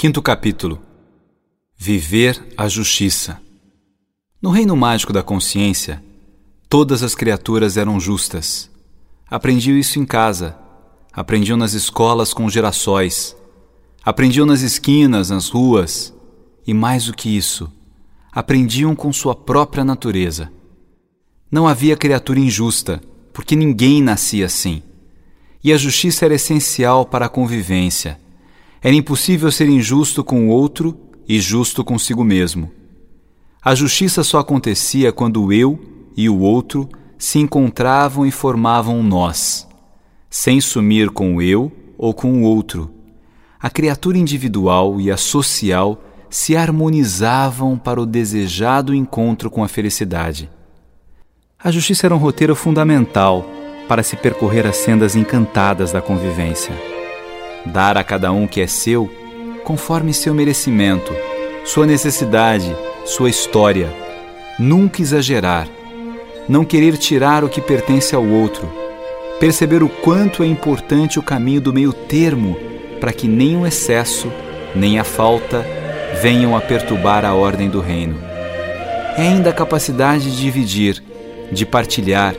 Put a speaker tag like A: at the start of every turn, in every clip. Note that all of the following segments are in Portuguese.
A: Quinto capítulo Viver a Justiça No reino mágico da consciência, todas as criaturas eram justas. Aprendiam isso em casa, aprendiam nas escolas com gerações, aprendiam nas esquinas, nas ruas, e mais do que isso, aprendiam com sua própria natureza. Não havia criatura injusta, porque ninguém nascia assim. E a justiça era essencial para a convivência era impossível ser injusto com o outro e justo consigo mesmo. A justiça só acontecia quando o eu e o outro se encontravam e formavam nós, sem sumir com o eu ou com o outro. A criatura individual e a social se harmonizavam para o desejado encontro com a felicidade. A justiça era um roteiro fundamental para se percorrer as sendas encantadas da convivência dar a cada um que é seu, conforme seu merecimento, sua necessidade, sua história. Nunca exagerar, não querer tirar o que pertence ao outro, perceber o quanto é importante o caminho do meio termo para que nem o excesso, nem a falta venham a perturbar a ordem do reino. É ainda a capacidade de dividir, de partilhar.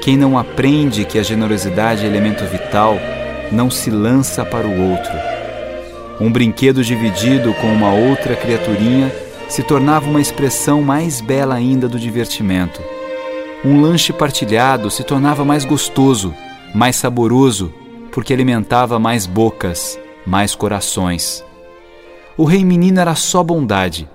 A: Quem não aprende que a generosidade é elemento vital, não se lança para o outro. Um brinquedo dividido com uma outra criaturinha se tornava uma expressão mais bela ainda do divertimento. Um lanche partilhado se tornava mais gostoso, mais saboroso, porque alimentava mais bocas, mais corações. O rei menino era só bondade.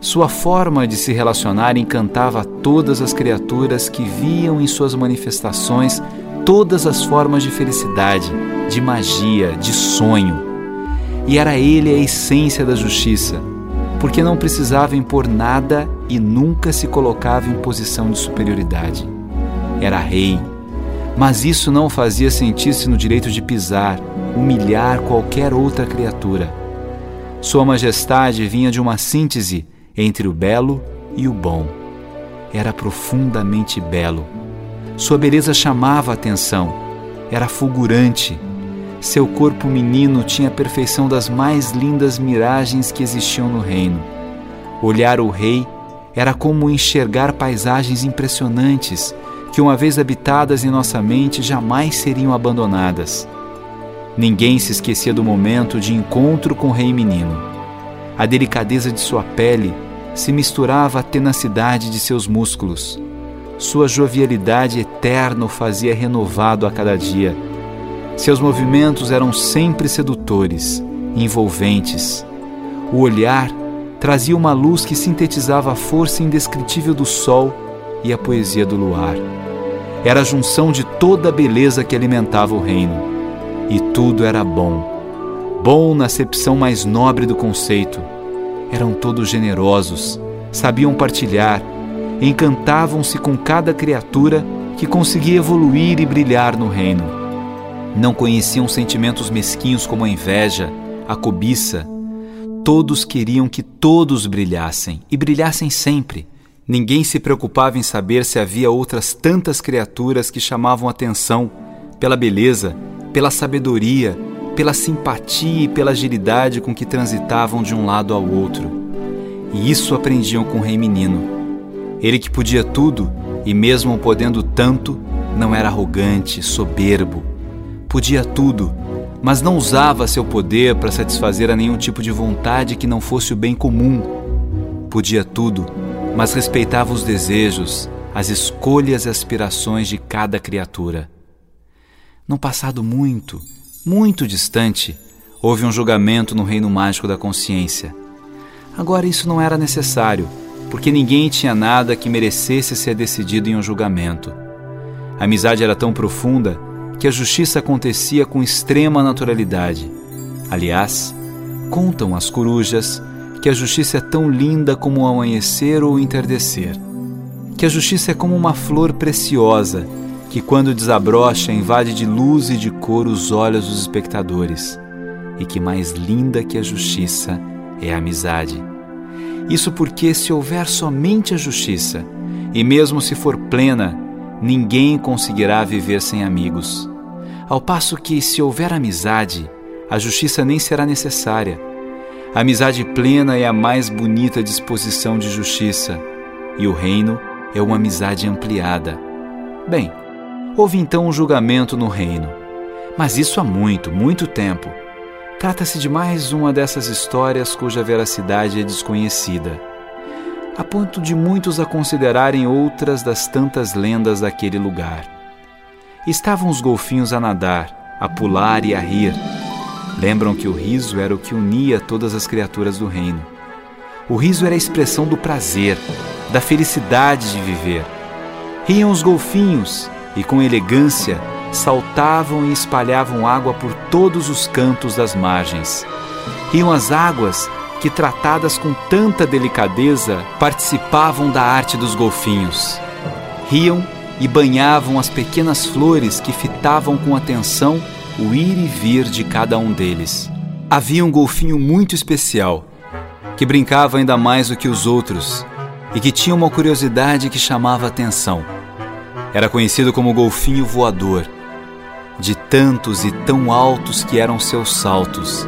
A: Sua forma de se relacionar encantava todas as criaturas que viam em suas manifestações todas as formas de felicidade, de magia, de sonho. E era ele a essência da justiça, porque não precisava impor nada e nunca se colocava em posição de superioridade. Era rei, mas isso não o fazia sentir-se no direito de pisar, humilhar qualquer outra criatura. Sua majestade vinha de uma síntese entre o belo e o bom. Era profundamente belo sua beleza chamava a atenção, era fulgurante. Seu corpo menino tinha a perfeição das mais lindas miragens que existiam no reino. Olhar o rei era como enxergar paisagens impressionantes que, uma vez habitadas em nossa mente, jamais seriam abandonadas. Ninguém se esquecia do momento de encontro com o rei menino. A delicadeza de sua pele se misturava à tenacidade de seus músculos. Sua jovialidade eterna o fazia renovado a cada dia. Seus movimentos eram sempre sedutores, envolventes. O olhar trazia uma luz que sintetizava a força indescritível do sol e a poesia do luar. Era a junção de toda a beleza que alimentava o reino. E tudo era bom. Bom na acepção mais nobre do conceito. Eram todos generosos, sabiam partilhar, encantavam-se com cada criatura que conseguia evoluir e brilhar no reino. Não conheciam sentimentos mesquinhos como a inveja, a cobiça. Todos queriam que todos brilhassem e brilhassem sempre. Ninguém se preocupava em saber se havia outras tantas criaturas que chamavam atenção pela beleza, pela sabedoria, pela simpatia e pela agilidade com que transitavam de um lado ao outro. E isso aprendiam com o rei menino ele que podia tudo e, mesmo podendo tanto, não era arrogante, soberbo. Podia tudo, mas não usava seu poder para satisfazer a nenhum tipo de vontade que não fosse o bem comum. Podia tudo, mas respeitava os desejos, as escolhas e aspirações de cada criatura. Num passado muito, muito distante, houve um julgamento no reino mágico da consciência. Agora isso não era necessário porque ninguém tinha nada que merecesse ser decidido em um julgamento. A amizade era tão profunda que a justiça acontecia com extrema naturalidade. Aliás, contam as corujas que a justiça é tão linda como o amanhecer ou o entardecer. Que a justiça é como uma flor preciosa que, quando desabrocha, invade de luz e de cor os olhos dos espectadores. E que mais linda que a justiça é a amizade. Isso porque, se houver somente a justiça, e mesmo se for plena, ninguém conseguirá viver sem amigos. Ao passo que, se houver amizade, a justiça nem será necessária, A amizade plena é a mais bonita disposição de justiça, e o reino é uma amizade ampliada. Bem, houve então um julgamento no reino, mas isso há muito, muito tempo. Trata-se de mais uma dessas histórias cuja veracidade é desconhecida, a ponto de muitos a considerarem outras das tantas lendas daquele lugar. Estavam os golfinhos a nadar, a pular e a rir. Lembram que o riso era o que unia todas as criaturas do reino. O riso era a expressão do prazer, da felicidade de viver. Riam os golfinhos e, com elegância, saltavam e espalhavam água por todos os cantos das margens. Riam as águas que, tratadas com tanta delicadeza, participavam da arte dos golfinhos. Riam e banhavam as pequenas flores que fitavam com atenção o ir e vir de cada um deles. Havia um golfinho muito especial, que brincava ainda mais do que os outros e que tinha uma curiosidade que chamava atenção. Era conhecido como golfinho voador de tantos e tão altos que eram seus saltos.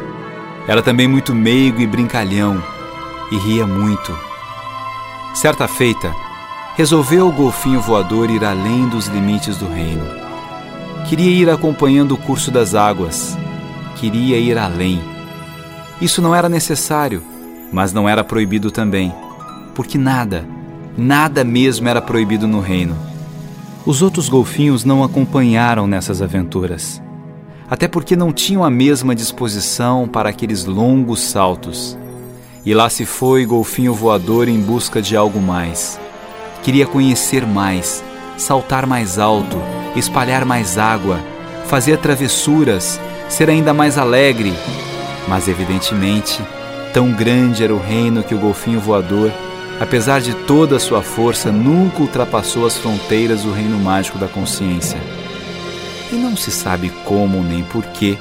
A: Era também muito meigo e brincalhão, e ria muito. Certa feita, resolveu o golfinho voador ir além dos limites do reino. Queria ir acompanhando o curso das águas, queria ir além. Isso não era necessário, mas não era proibido também, porque nada, nada mesmo era proibido no reino. Os outros golfinhos não acompanharam nessas aventuras, até porque não tinham a mesma disposição para aqueles longos saltos. E lá se foi golfinho voador em busca de algo mais. Queria conhecer mais, saltar mais alto, espalhar mais água, fazer travessuras, ser ainda mais alegre. Mas, evidentemente, tão grande era o reino que o golfinho voador apesar de toda a sua força, nunca ultrapassou as fronteiras do reino mágico da consciência. E não se sabe como nem porquê,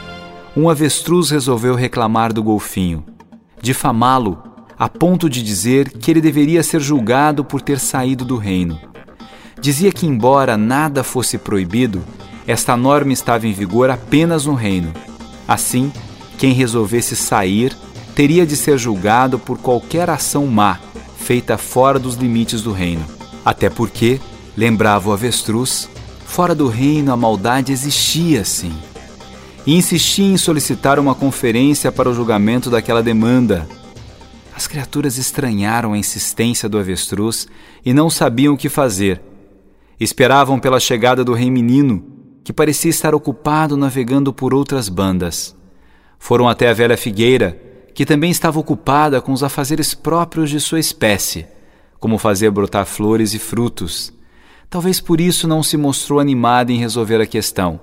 A: um avestruz resolveu reclamar do golfinho, difamá-lo a ponto de dizer que ele deveria ser julgado por ter saído do reino. Dizia que, embora nada fosse proibido, esta norma estava em vigor apenas no reino. Assim, quem resolvesse sair teria de ser julgado por qualquer ação má feita fora dos limites do reino. Até porque, lembrava o avestruz, fora do reino a maldade existia sim. E insistia em solicitar uma conferência para o julgamento daquela demanda. As criaturas estranharam a insistência do avestruz e não sabiam o que fazer. Esperavam pela chegada do rei menino, que parecia estar ocupado navegando por outras bandas. Foram até a velha figueira que também estava ocupada com os afazeres próprios de sua espécie, como fazer brotar flores e frutos. Talvez por isso não se mostrou animada em resolver a questão.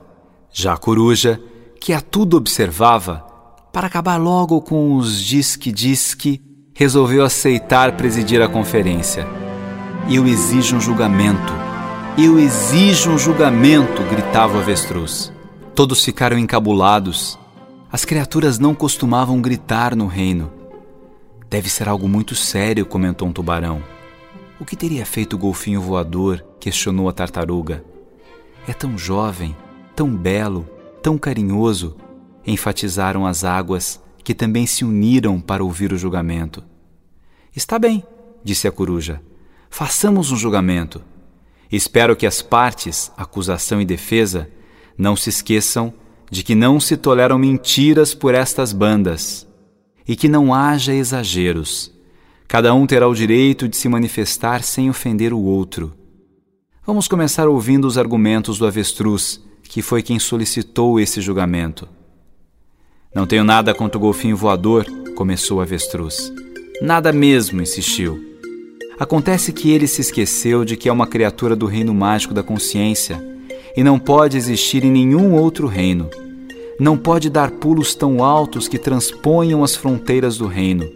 A: Já a coruja, que a tudo observava, para acabar logo com os disque-disque, resolveu aceitar presidir a conferência. Eu exijo um julgamento. Eu exijo um julgamento, gritava o avestruz. Todos ficaram encabulados as criaturas não costumavam gritar no reino. Deve ser algo muito sério, comentou um tubarão. O que teria feito o golfinho voador? questionou a tartaruga. É tão jovem, tão belo, tão carinhoso, enfatizaram as águas, que também se uniram para ouvir o julgamento. Está bem, disse a coruja. Façamos um julgamento. Espero que as partes, acusação e defesa, não se esqueçam de que não se toleram mentiras por estas bandas e que não haja exageros. Cada um terá o direito de se manifestar sem ofender o outro. Vamos começar ouvindo os argumentos do avestruz, que foi quem solicitou esse julgamento. Não tenho nada contra o golfinho voador, começou o avestruz. Nada mesmo, insistiu. Acontece que ele se esqueceu de que é uma criatura do reino mágico da consciência e não pode existir em nenhum outro reino. Não pode dar pulos tão altos que transponham as fronteiras do reino.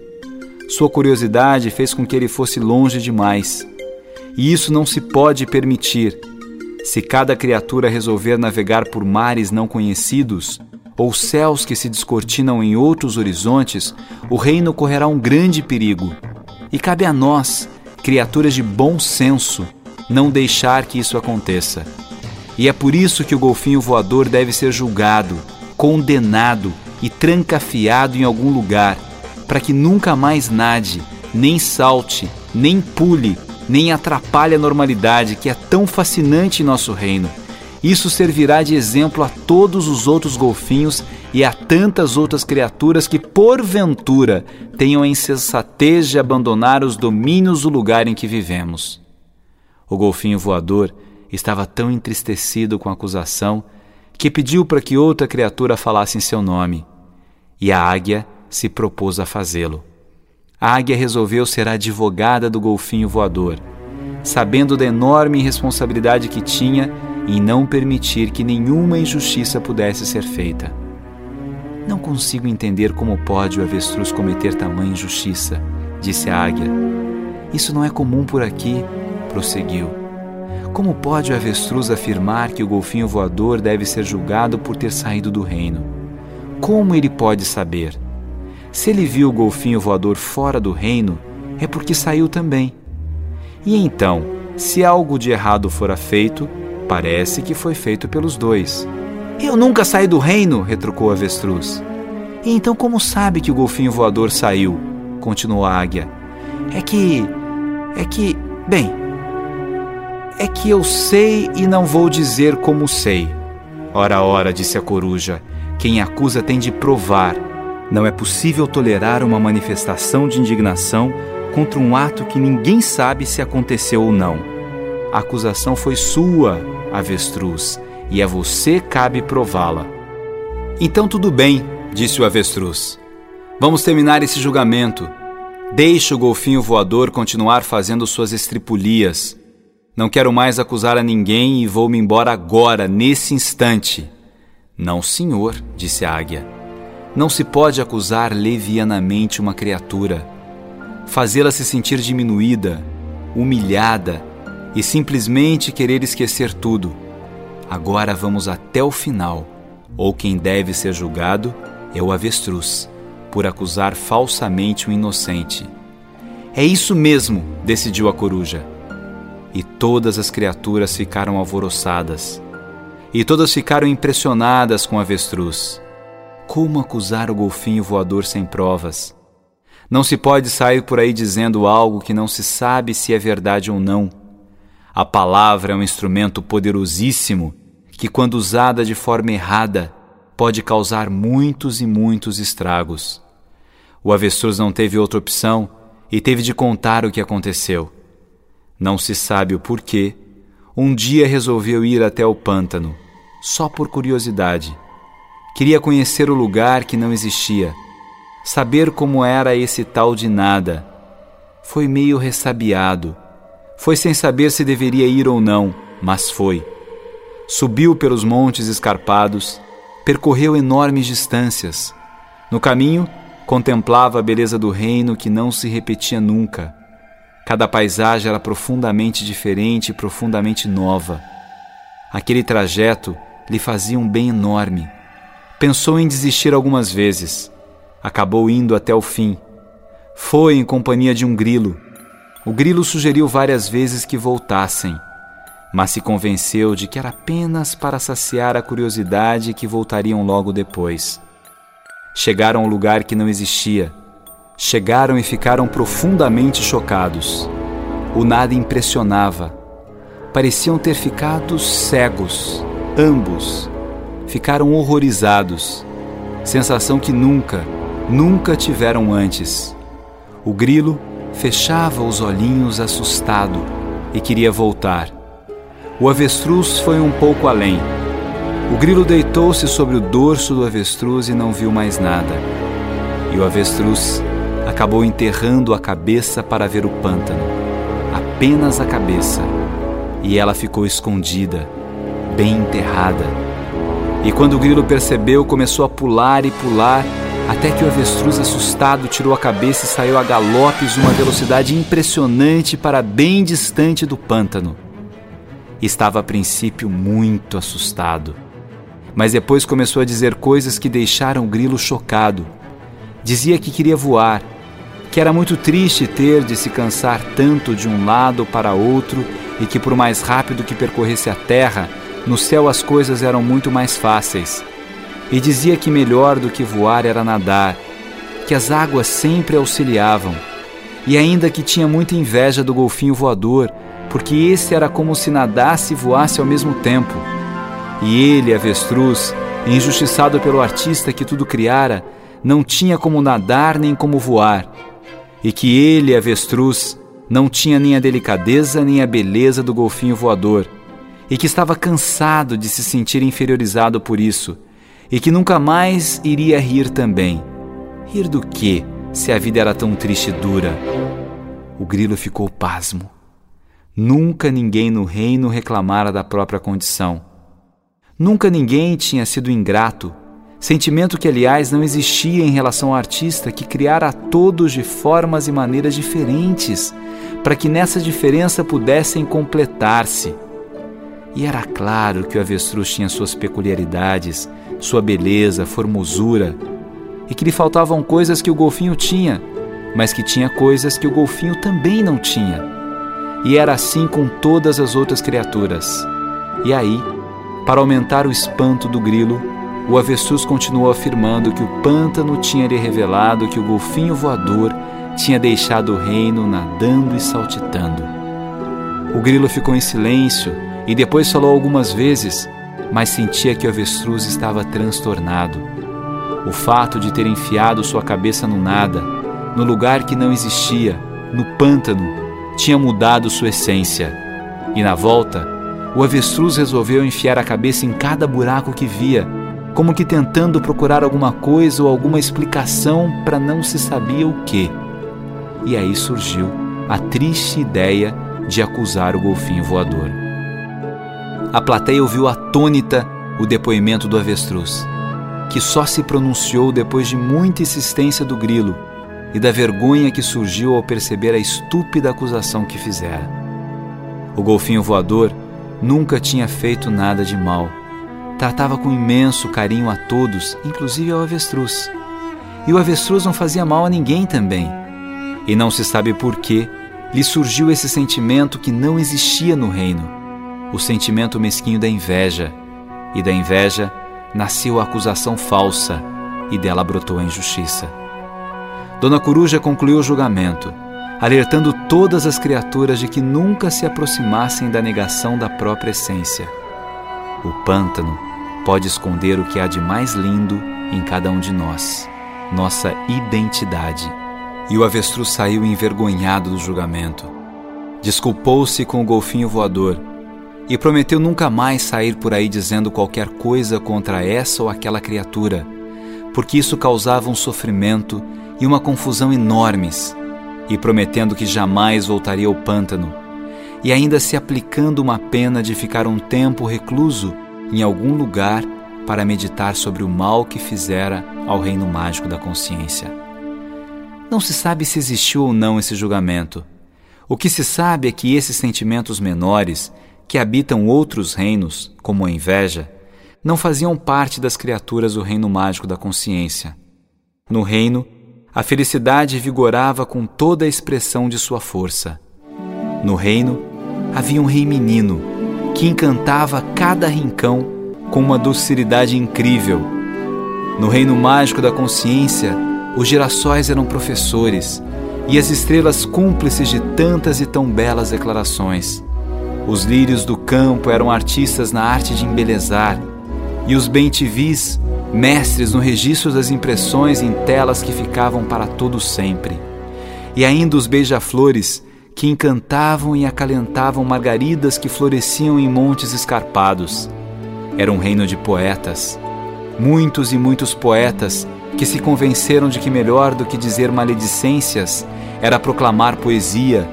A: Sua curiosidade fez com que ele fosse longe demais. E isso não se pode permitir. Se cada criatura resolver navegar por mares não conhecidos, ou céus que se descortinam em outros horizontes, o reino correrá um grande perigo. E cabe a nós, criaturas de bom senso, não deixar que isso aconteça. E é por isso que o golfinho voador deve ser julgado, condenado e trancafiado em algum lugar, para que nunca mais nade, nem salte, nem pule, nem atrapalhe a normalidade que é tão fascinante em nosso reino. Isso servirá de exemplo a todos os outros golfinhos e a tantas outras criaturas que, porventura, tenham a insensatez de abandonar os domínios do lugar em que vivemos. O golfinho voador estava tão entristecido com a acusação que pediu para que outra criatura falasse em seu nome. E a águia se propôs a fazê-lo. A águia resolveu ser a advogada do golfinho voador, sabendo da enorme responsabilidade que tinha em não permitir que nenhuma injustiça pudesse ser feita. Não consigo entender como pode o avestruz cometer tamanha injustiça, disse a águia. Isso não é comum por aqui, prosseguiu. Como pode o avestruz afirmar que o golfinho voador deve ser julgado por ter saído do reino? Como ele pode saber? Se ele viu o golfinho voador fora do reino, é porque saiu também. E então, se algo de errado fora feito, Parece que foi feito pelos dois. Eu nunca saí do reino, retrucou a avestruz. E então como sabe que o golfinho voador saiu? continuou a águia. É que. É que. Bem. É que eu sei e não vou dizer como sei. Ora, ora, disse a coruja. Quem acusa tem de provar. Não é possível tolerar uma manifestação de indignação contra um ato que ninguém sabe se aconteceu ou não. A acusação foi sua, avestruz, e a você cabe prová-la. Então tudo bem, disse o avestruz. Vamos terminar esse julgamento. Deixe o golfinho voador continuar fazendo suas estripulias. Não quero mais acusar a ninguém e vou-me embora agora, nesse instante. Não, senhor, disse a águia. Não se pode acusar levianamente uma criatura. Fazê-la se sentir diminuída, humilhada, e simplesmente querer esquecer tudo. Agora vamos até o final, ou quem deve ser julgado é o avestruz, por acusar falsamente o inocente. É isso mesmo, decidiu a coruja. E todas as criaturas ficaram alvoroçadas. E todas ficaram impressionadas com o avestruz. Como acusar o golfinho voador sem provas? Não se pode sair por aí dizendo algo que não se sabe se é verdade ou não. A palavra é um instrumento poderosíssimo que, quando usada de forma errada, pode causar muitos e muitos estragos. O avestruz não teve outra opção e teve de contar o que aconteceu. Não se sabe o porquê. Um dia resolveu ir até o pântano, só por curiosidade. Queria conhecer o lugar que não existia, saber como era esse tal de nada. Foi meio ressabiado foi sem saber se deveria ir ou não, mas foi. Subiu pelos montes escarpados, percorreu enormes distâncias. No caminho, contemplava a beleza do reino que não se repetia nunca. Cada paisagem era profundamente diferente e profundamente nova. Aquele trajeto lhe fazia um bem enorme. Pensou em desistir algumas vezes. Acabou indo até o fim. Foi em companhia de um grilo o grilo sugeriu várias vezes que voltassem, mas se convenceu de que era apenas para saciar a curiosidade que voltariam logo depois. Chegaram ao lugar que não existia. Chegaram e ficaram profundamente chocados. O nada impressionava. Pareciam ter ficado cegos, ambos. Ficaram horrorizados. Sensação que nunca, nunca tiveram antes. O grilo fechava os olhinhos assustado e queria voltar. O avestruz foi um pouco além. O grilo deitou-se sobre o dorso do avestruz e não viu mais nada. E o avestruz acabou enterrando a cabeça para ver o pântano. Apenas a cabeça. E ela ficou escondida, bem enterrada. E quando o grilo percebeu, começou a pular e pular até que o avestruz assustado tirou a cabeça e saiu a galopes uma velocidade impressionante para bem distante do pântano. Estava a princípio muito assustado, mas depois começou a dizer coisas que deixaram o grilo chocado. Dizia que queria voar, que era muito triste ter de se cansar tanto de um lado para outro e que por mais rápido que percorresse a terra, no céu as coisas eram muito mais fáceis. E dizia que melhor do que voar era nadar, que as águas sempre auxiliavam, e ainda que tinha muita inveja do golfinho voador, porque esse era como se nadasse e voasse ao mesmo tempo. E ele, avestruz, injustiçado pelo artista que tudo criara, não tinha como nadar nem como voar, e que ele, avestruz, não tinha nem a delicadeza nem a beleza do golfinho voador, e que estava cansado de se sentir inferiorizado por isso, e que nunca mais iria rir também. Rir do quê, se a vida era tão triste e dura? O grilo ficou pasmo. Nunca ninguém no reino reclamara da própria condição. Nunca ninguém tinha sido ingrato, sentimento que, aliás, não existia em relação ao artista que criara a todos de formas e maneiras diferentes, para que nessa diferença pudessem completar-se. E era claro que o avestruz tinha suas peculiaridades, sua beleza, formosura, e que lhe faltavam coisas que o golfinho tinha, mas que tinha coisas que o golfinho também não tinha. E era assim com todas as outras criaturas. E aí, para aumentar o espanto do grilo, o avestruz continuou afirmando que o pântano tinha lhe revelado que o golfinho voador tinha deixado o reino nadando e saltitando. O grilo ficou em silêncio e depois falou algumas vezes, mas sentia que o avestruz estava transtornado. O fato de ter enfiado sua cabeça no nada, no lugar que não existia, no pântano, tinha mudado sua essência. E na volta, o avestruz resolveu enfiar a cabeça em cada buraco que via, como que tentando procurar alguma coisa ou alguma explicação para não se sabia o que. E aí surgiu a triste ideia de acusar o golfinho voador. A plateia ouviu atônita o depoimento do avestruz, que só se pronunciou depois de muita insistência do grilo e da vergonha que surgiu ao perceber a estúpida acusação que fizera. O golfinho voador nunca tinha feito nada de mal. Tratava com imenso carinho a todos, inclusive ao avestruz. E o avestruz não fazia mal a ninguém também. E não se sabe por que lhe surgiu esse sentimento que não existia no reino, o sentimento mesquinho da inveja. E da inveja nasceu a acusação falsa, e dela brotou a injustiça. Dona Coruja concluiu o julgamento, alertando todas as criaturas de que nunca se aproximassem da negação da própria essência. O pântano pode esconder o que há de mais lindo em cada um de nós, nossa identidade. E o avestruz saiu envergonhado do julgamento. Desculpou-se com o golfinho voador e prometeu nunca mais sair por aí dizendo qualquer coisa contra essa ou aquela criatura, porque isso causava um sofrimento e uma confusão enormes, e prometendo que jamais voltaria ao pântano, e ainda se aplicando uma pena de ficar um tempo recluso em algum lugar para meditar sobre o mal que fizera ao reino mágico da consciência. Não se sabe se existiu ou não esse julgamento. O que se sabe é que esses sentimentos menores, que habitam outros reinos, como a inveja, não faziam parte das criaturas do reino mágico da consciência. No reino, a felicidade vigorava com toda a expressão de sua força. No reino havia um rei menino que encantava cada rincão com uma docilidade incrível. No reino mágico da consciência, os girassóis eram professores e as estrelas cúmplices de tantas e tão belas declarações. Os lírios do campo eram artistas na arte de embelezar, e os bentivis mestres no registro das impressões em telas que ficavam para todo sempre. E ainda os beija-flores, que encantavam e acalentavam margaridas que floresciam em montes escarpados. Era um reino de poetas, muitos e muitos poetas que se convenceram de que melhor do que dizer maledicências era proclamar poesia,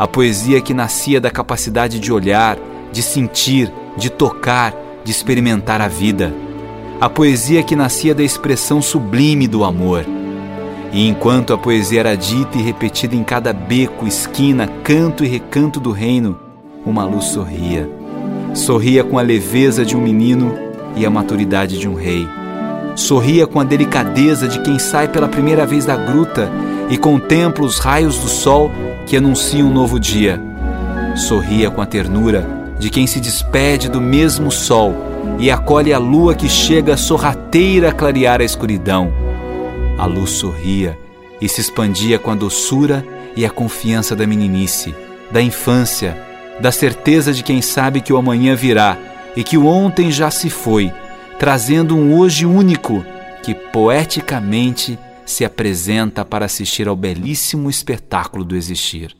A: a poesia que nascia da capacidade de olhar, de sentir, de tocar, de experimentar a vida a poesia que nascia da expressão sublime do amor. E enquanto a poesia era dita e repetida em cada beco, esquina, canto e recanto do reino, uma luz sorria. Sorria com a leveza de um menino e a maturidade de um rei. Sorria com a delicadeza de quem sai pela primeira vez da gruta e contempla os raios do sol que anunciam um novo dia. Sorria com a ternura de quem se despede do mesmo sol e acolhe a lua que chega sorrateira a clarear a escuridão. A luz sorria e se expandia com a doçura e a confiança da meninice, da infância, da certeza de quem sabe que o amanhã virá e que o ontem já se foi, trazendo um hoje único que poeticamente se apresenta para assistir ao belíssimo espetáculo do existir.